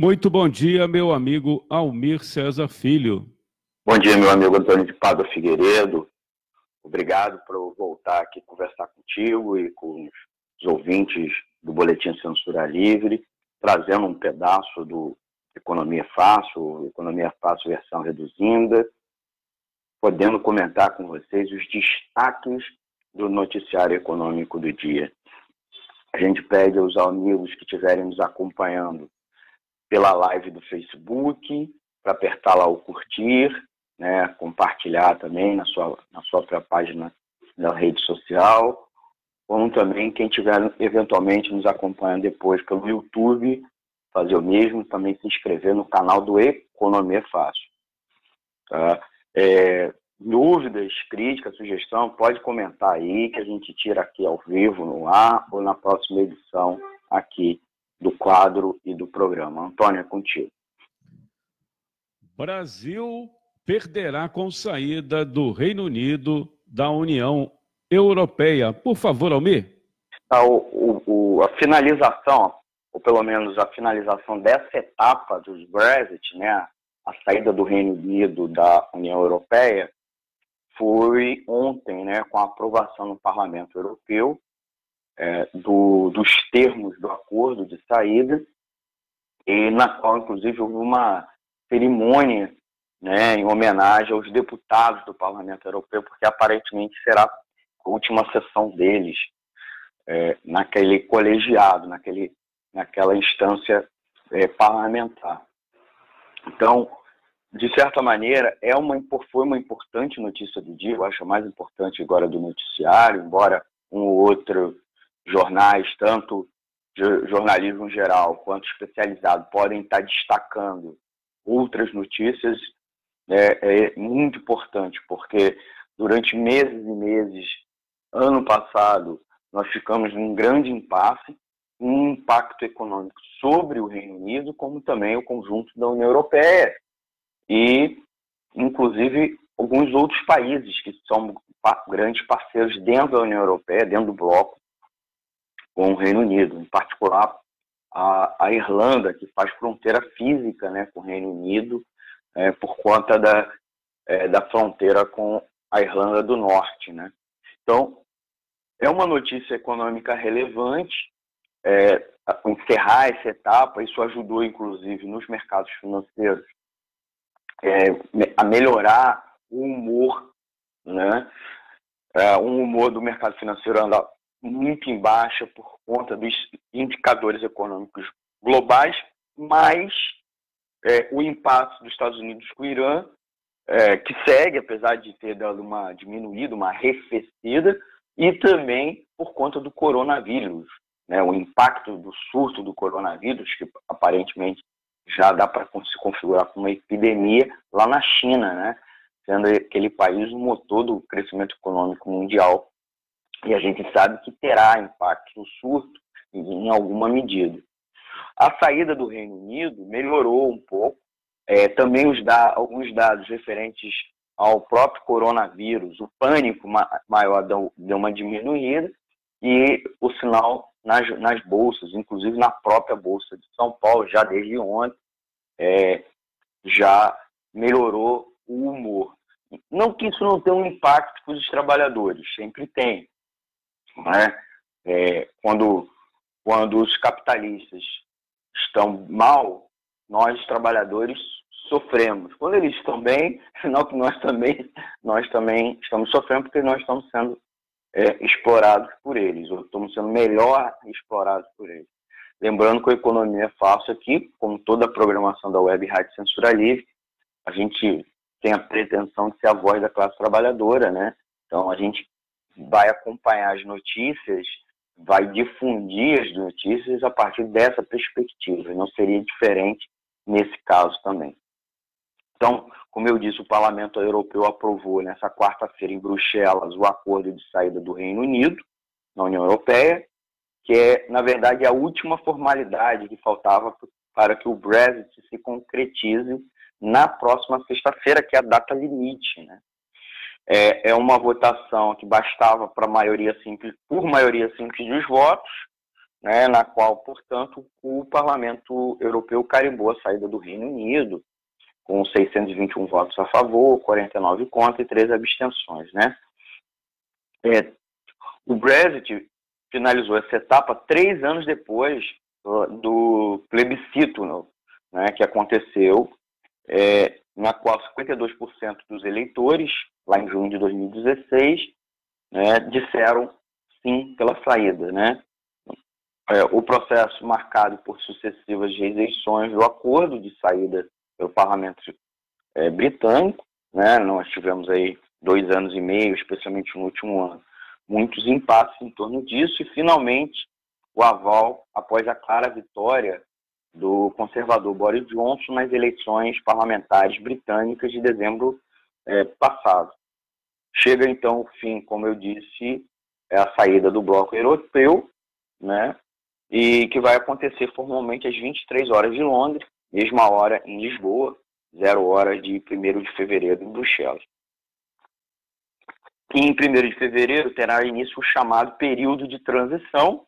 Muito bom dia, meu amigo Almir César Filho. Bom dia, meu amigo Antônio de Pádua Figueiredo. Obrigado por voltar aqui conversar contigo e com os ouvintes do Boletim Censura Livre, trazendo um pedaço do Economia Fácil, Economia Fácil versão reduzida, podendo comentar com vocês os destaques do noticiário econômico do dia. A gente pede aos amigos que estiverem nos acompanhando pela live do Facebook, para apertar lá o curtir, né, compartilhar também na sua, na sua própria página da rede social, como também quem estiver eventualmente nos acompanhando depois pelo YouTube, fazer o mesmo, também se inscrever no canal do Economia Fácil. Tá? É, dúvidas, críticas, sugestão, pode comentar aí que a gente tira aqui ao vivo, no ar, ou na próxima edição aqui do quadro e do programa. Antônio, é contigo. Brasil perderá com saída do Reino Unido da União Europeia. Por favor, Almir. Ah, o, o, a finalização, ou pelo menos a finalização dessa etapa dos Brexit, né, a saída do Reino Unido da União Europeia, foi ontem, né, com a aprovação no Parlamento Europeu é, do, dos termos do acordo de saída, e na qual, inclusive, houve uma cerimônia né, em homenagem aos deputados do Parlamento Europeu, porque aparentemente será a última sessão deles é, naquele colegiado, naquele, naquela instância é, parlamentar. Então, de certa maneira, é uma, foi uma importante notícia do dia, eu acho a mais importante agora do noticiário, embora um ou outro jornais, tanto jornalismo geral quanto especializado, podem estar destacando outras notícias, é, é muito importante, porque durante meses e meses, ano passado, nós ficamos num grande impasse, um impacto econômico sobre o Reino Unido, como também o conjunto da União Europeia e, inclusive, alguns outros países que são grandes parceiros dentro da União Europeia, dentro do bloco, com o Reino Unido, em particular a, a Irlanda, que faz fronteira física né, com o Reino Unido, é, por conta da, é, da fronteira com a Irlanda do Norte. Né? Então, é uma notícia econômica relevante, é, encerrar essa etapa, isso ajudou, inclusive, nos mercados financeiros é, a melhorar o humor, né? É, um humor do mercado financeiro anda muito em baixa por conta dos indicadores econômicos globais, mas é, o impasse dos Estados Unidos com o Irã, é, que segue, apesar de ter dado uma diminuída, uma arrefecida, e também por conta do coronavírus, né, o impacto do surto do coronavírus, que aparentemente já dá para se configurar como uma epidemia lá na China, né, sendo aquele país o motor do crescimento econômico mundial e a gente sabe que terá impacto no surto em alguma medida. A saída do Reino Unido melhorou um pouco, é, também os da, alguns dados referentes ao próprio coronavírus, o pânico maior deu, deu uma diminuída e o sinal nas, nas bolsas, inclusive na própria Bolsa de São Paulo, já desde ontem, é, já melhorou o humor. Não que isso não tenha um impacto para os trabalhadores, sempre tem. Né? É, quando, quando os capitalistas estão mal, nós trabalhadores sofremos. Quando eles estão bem, sinal que nós também, nós também estamos sofrendo porque nós estamos sendo é, explorados por eles, ou estamos sendo melhor explorados por eles. Lembrando que a economia é fácil aqui, como toda a programação da Web Rádio Censura Livre, a gente tem a pretensão de ser a voz da classe trabalhadora, né? Então a gente vai acompanhar as notícias, vai difundir as notícias a partir dessa perspectiva. Não seria diferente nesse caso também. Então, como eu disse, o Parlamento Europeu aprovou nessa quarta-feira em Bruxelas o acordo de saída do Reino Unido na União Europeia, que é, na verdade, a última formalidade que faltava para que o Brexit se concretize na próxima sexta-feira, que é a data limite, né? É, é uma votação que bastava para maioria simples, por maioria simples dos votos, né, na qual, portanto, o Parlamento Europeu carimbou a saída do Reino Unido, com 621 votos a favor, 49 contra e 3 abstenções. Né? É, o Brexit finalizou essa etapa três anos depois do plebiscito né, que aconteceu, é, na qual 52% dos eleitores, lá em junho de 2016, né, disseram sim pela saída. Né? É, o processo marcado por sucessivas rejeições do acordo de saída pelo parlamento é, britânico, né? nós tivemos aí dois anos e meio, especialmente no último ano, muitos impasses em torno disso, e finalmente o aval após a clara vitória do conservador Boris Johnson nas eleições parlamentares britânicas de dezembro é, passado. Chega então o fim, como eu disse, é a saída do bloco europeu, né? E que vai acontecer formalmente às 23 horas de Londres, mesma hora em Lisboa, zero hora de 1 de fevereiro em Bruxelas. E em 1 de fevereiro terá início o chamado período de transição,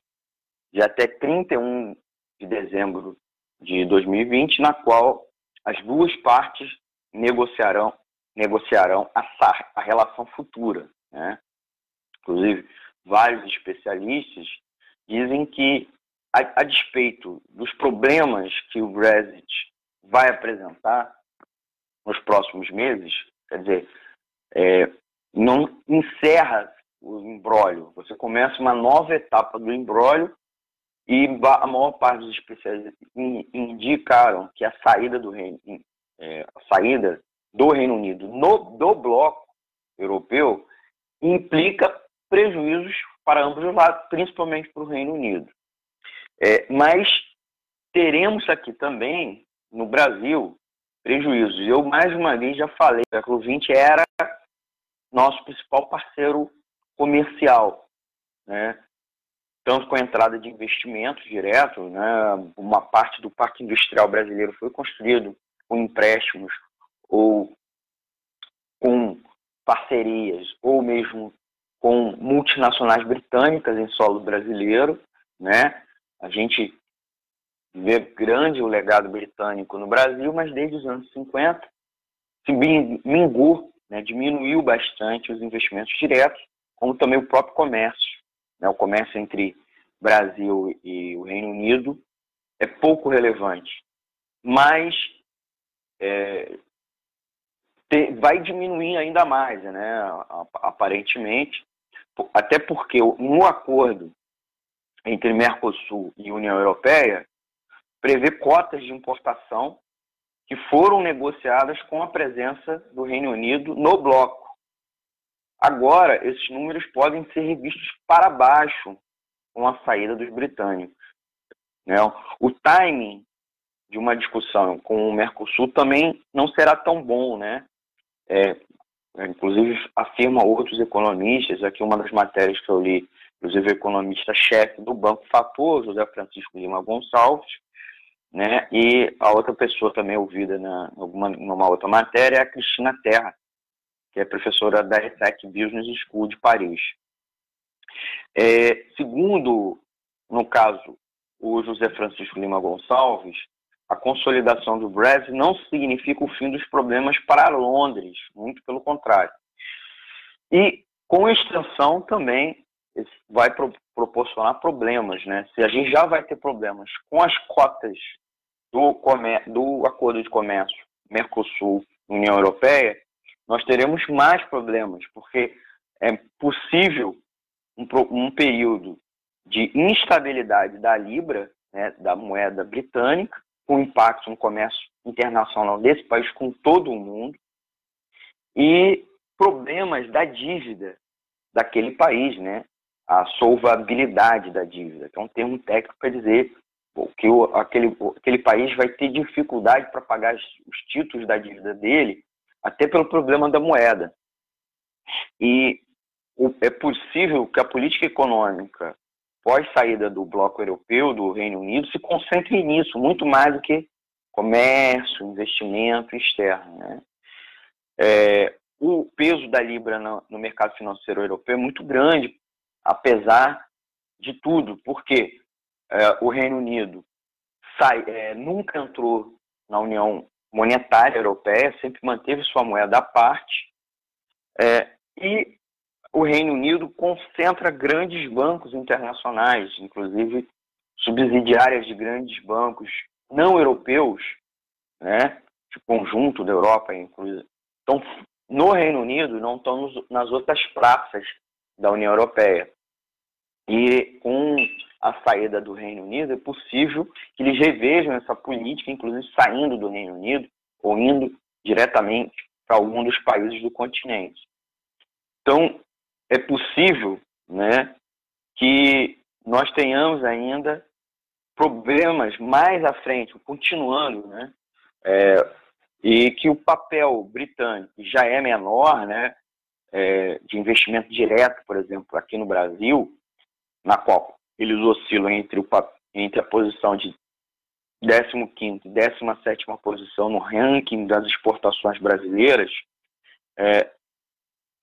de até 31 de dezembro de 2020, na qual as duas partes negociarão, negociarão a, a relação futura. Né? Inclusive, vários especialistas dizem que, a, a despeito dos problemas que o Brexit vai apresentar nos próximos meses, quer dizer, é, não encerra o embrólio, você começa uma nova etapa do embrólio e a maior parte dos especialistas indicaram que a saída do Reino, é, saída do Reino Unido no, do bloco europeu implica prejuízos para ambos os lados, principalmente para o Reino Unido. É, mas teremos aqui também, no Brasil, prejuízos. Eu, mais uma vez, já falei, o século XX era nosso principal parceiro comercial. Né? Tanto com a entrada de investimentos direto, né, uma parte do parque industrial brasileiro foi construído com empréstimos ou com parcerias, ou mesmo com multinacionais britânicas em solo brasileiro, né? A gente vê grande o legado britânico no Brasil, mas desde os anos 50 se mingou, né, diminuiu bastante os investimentos diretos, como também o próprio comércio né, o comércio entre Brasil e o Reino Unido é pouco relevante, mas é, te, vai diminuir ainda mais, né, aparentemente, até porque no acordo entre Mercosul e União Europeia prevê cotas de importação que foram negociadas com a presença do Reino Unido no bloco. Agora, esses números podem ser revistos para baixo com a saída dos britânicos. Né? O timing de uma discussão com o Mercosul também não será tão bom, né? É, inclusive afirma outros economistas, aqui uma das matérias que eu li, inclusive o economista-chefe do Banco Fator, José Francisco Lima Gonçalves, né? E a outra pessoa também ouvida na alguma, numa outra matéria é a Cristina Terra, que é professora da ESSEC Business School de Paris. É, segundo, no caso, o José Francisco Lima Gonçalves, a consolidação do Brexit não significa o fim dos problemas para Londres, muito pelo contrário. E, com extensão, também vai pro, proporcionar problemas. Né? Se a gente já vai ter problemas com as cotas do, do Acordo de Comércio Mercosul-União Europeia, nós teremos mais problemas, porque é possível um, um período de instabilidade da Libra, né, da moeda britânica, com impacto no comércio internacional desse país com todo o mundo, e problemas da dívida daquele país, né? A solvabilidade da dívida, que é um termo técnico para dizer que aquele, aquele país vai ter dificuldade para pagar os títulos da dívida dele até pelo problema da moeda. E é possível que a política econômica pós-saída do bloco europeu, do Reino Unido, se concentre nisso, muito mais do que comércio, investimento externo. Né? É, o peso da Libra no, mercado financeiro europeu é muito grande, apesar de tudo. Por quê? é, o Reino Unido sai, é, nunca entrou na União Monetária Europeia, sempre manteve sua moeda à parte, é, e o Reino Unido concentra grandes bancos internacionais, inclusive subsidiárias de grandes bancos não europeus, né, de conjunto da Europa, inclusive. Então, no Reino Unido, não estão nas outras praças da União Europeia. E com a saída do Reino Unido, é possível que eles revejam essa política, inclusive saindo do Reino Unido ou indo diretamente para algum dos países do continente. Então, é possível né, que nós tenhamos ainda problemas mais à frente, continuando, né, é, e que o papel britânico já é menor, né, é, de investimento direto, por exemplo, aqui no Brasil, na qual eles oscilam entre, o, entre a posição de 15 e 17 posição no ranking das exportações brasileiras, é,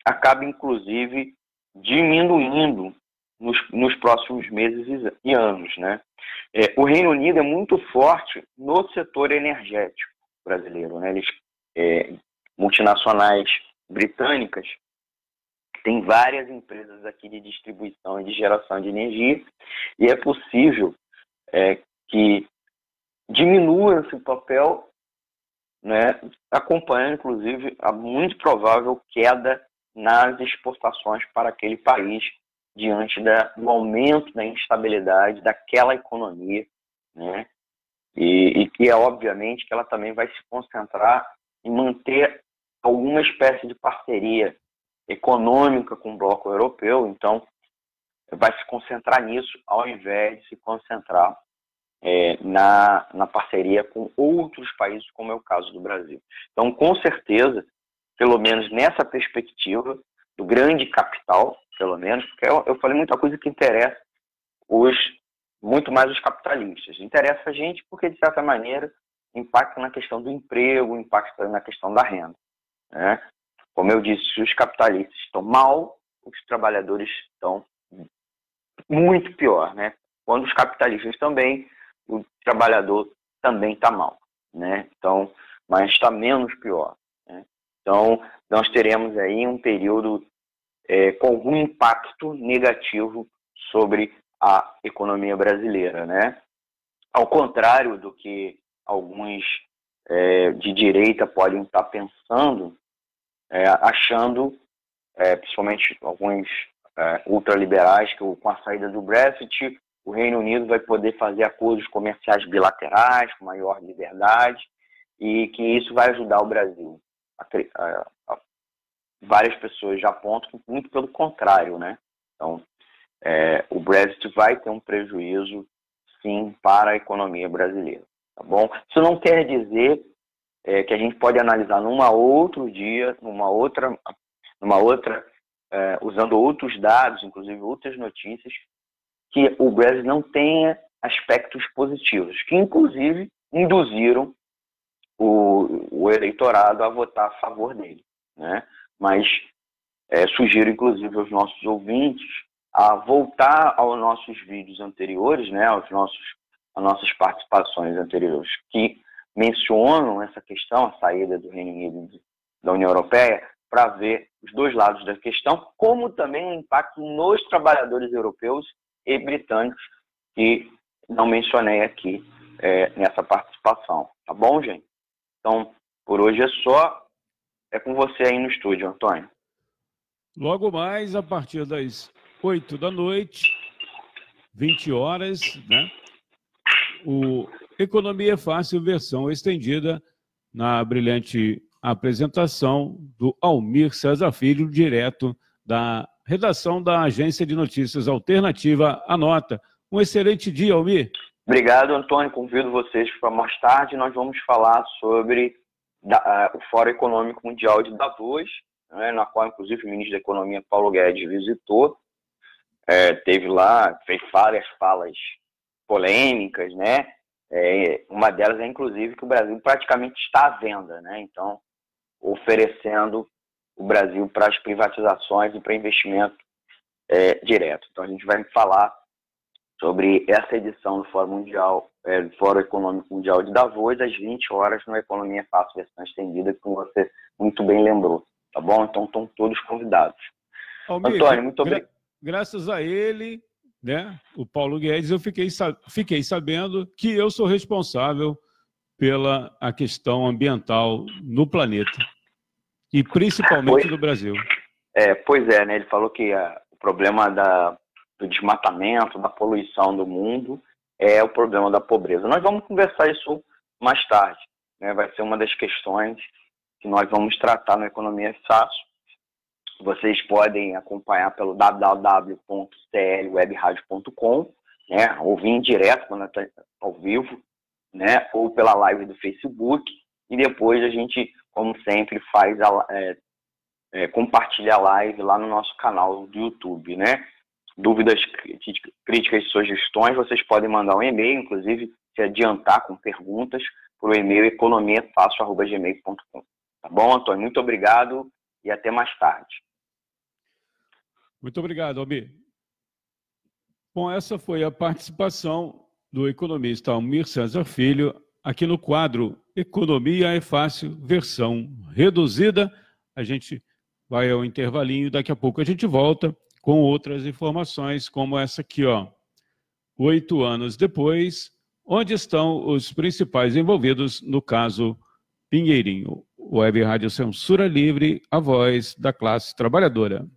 acaba inclusive diminuindo nos, nos, próximos meses e anos. Né? É, o Reino Unido é muito forte no setor energético brasileiro. Né? Eles, é, multinacionais britânicas tem várias empresas aqui de distribuição e de geração de energia e é possível é, que diminua esse papel, né, acompanhando inclusive a muito provável queda nas exportações para aquele país diante da, do aumento da instabilidade daquela economia, né, e, e que é obviamente que ela também vai se concentrar em manter alguma espécie de parceria econômica com o bloco europeu, então vai se concentrar nisso ao invés de se concentrar é, na, na parceria com outros países, como é o caso do Brasil. Então, com certeza, pelo menos nessa perspectiva do grande capital, pelo menos, porque eu, eu falei muita coisa que interessa os muito mais os capitalistas. Interessa a gente porque, de certa maneira, impacta na questão do emprego, impacta na questão da renda. Né? Como eu disse, se os capitalistas estão mal, os trabalhadores estão muito pior, né? Quando os capitalistas também, o trabalhador também está mal, né? Então, mas está menos pior. Né? Então, nós teremos aí um período é, com algum impacto negativo sobre a economia brasileira, né? Ao contrário do que alguns é, de direita podem estar pensando, é, achando, é, principalmente alguns é, ultraliberais, que com a saída do Brexit, o Reino Unido vai poder fazer acordos comerciais bilaterais com maior liberdade e que isso vai ajudar o Brasil. Várias pessoas já apontam muito pelo contrário, né? Então, é, o Brexit vai ter um prejuízo, sim, para a economia brasileira, tá bom? Isso não quer dizer é, que a gente pode analisar numa outro dia, numa outra, numa outra é, usando outros dados, inclusive outras notícias, que o Brasil não tenha aspectos positivos, que inclusive induziram o, o eleitorado a votar a favor dele. Né? Mas é, sugiro, inclusive, aos nossos ouvintes a voltar aos nossos vídeos anteriores, né, aos nossos, às nossas participações anteriores, que mencionam essa questão, a saída do Reino Unido da União Europeia, para ver os dois lados da questão, como também o impacto nos trabalhadores europeus e britânicos, que não mencionei aqui é, nessa participação. Tá bom, gente? Então, por hoje é só. É com você aí no estúdio, Antônio. Logo mais, a partir das 8 da noite, 20 horas, né? O Economia Fácil, versão estendida, na brilhante apresentação do Almir César Filho, direto da redação da Agência de Notícias Alternativa A Nota. Um excelente dia, Almir. Obrigado, Antônio. Convido vocês para mais tarde. Nós vamos falar sobre da, uh, o Fórum Econômico Mundial de Davos, né, na qual, inclusive, o ministro da Economia, Paulo Guedes, visitou. É, teve lá, fez várias falas polêmicas, né? É, uma delas é, inclusive, que o Brasil praticamente está à venda, né? Então, oferecendo o Brasil para as privatizações e para investimento é, direto. Então, a gente vai falar sobre essa edição do Fórum Mundial, é, do Fórum Econômico Mundial de Davos, às 20 horas, no Economia Fácil, versão estendida, que você muito bem lembrou, tá bom? Então estão todos convidados. Almir, Antônio, muito obrigado. Gra graças a ele, né, o Paulo Guedes, eu fiquei, fiquei sabendo que eu sou responsável pela a questão ambiental no planeta e principalmente pois, no Brasil. É, pois é, né? Ele falou que a, o problema da, do desmatamento, da poluição do mundo é o problema da pobreza. Nós vamos conversar isso mais tarde. Né? Vai ser uma das questões que nós vamos tratar na Economia Fácil. Vocês podem acompanhar pelo www.clwebradio.com, né? ouvir direto quando está ao vivo, né? ou pela live do Facebook. E depois a gente, como sempre, faz a, é, é, compartilha a live lá no nosso canal do YouTube, né? Dúvidas, críticas e sugestões, vocês podem mandar um e-mail, inclusive se adiantar com perguntas, para o e-mail economiafácil.gmail.com. Tá bom, Antônio? Muito obrigado e até mais tarde. Muito obrigado, Almir. Bom, essa foi a participação do economista Almir César Filho aqui no quadro Economia é Fácil, versão reduzida. A gente vai ao intervalinho, daqui a pouco a gente volta com outras informações, como essa aqui, ó. Oito anos depois, onde estão os principais envolvidos no caso Pinheirinho? Web Rádio Censura Livre, a voz da classe trabalhadora.